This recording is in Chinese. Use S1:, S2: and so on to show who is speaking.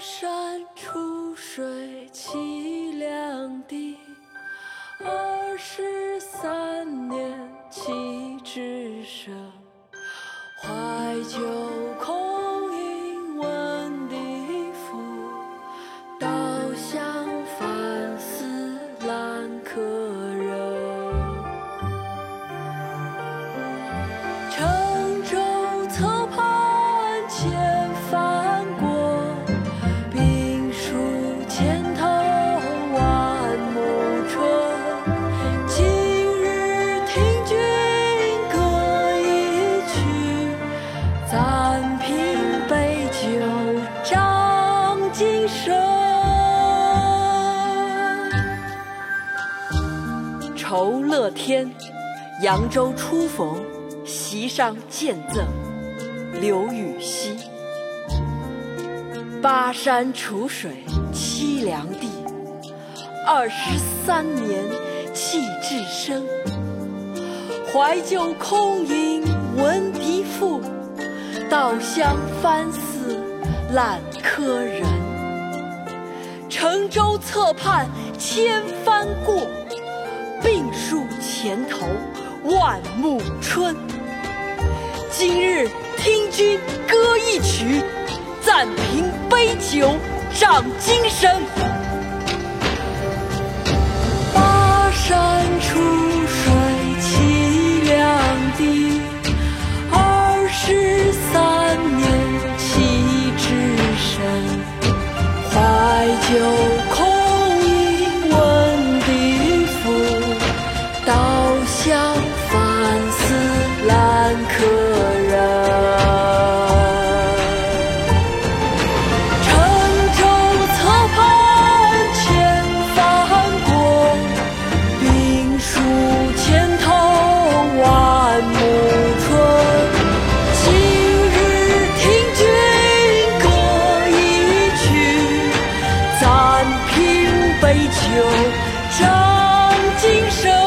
S1: 山出水凄凉地二十三年弃置舍酬乐天，扬州初逢，席上见赠刘禹锡。巴山楚水凄凉地，二十三年弃置身。怀旧空吟闻笛赋，稻香翻似烂柯人。乘舟侧畔千帆过，前头万木春。今日听君歌一曲，暂凭杯酒长精神。巴山楚水凄凉地，二十三年弃置身。怀旧酒长精神。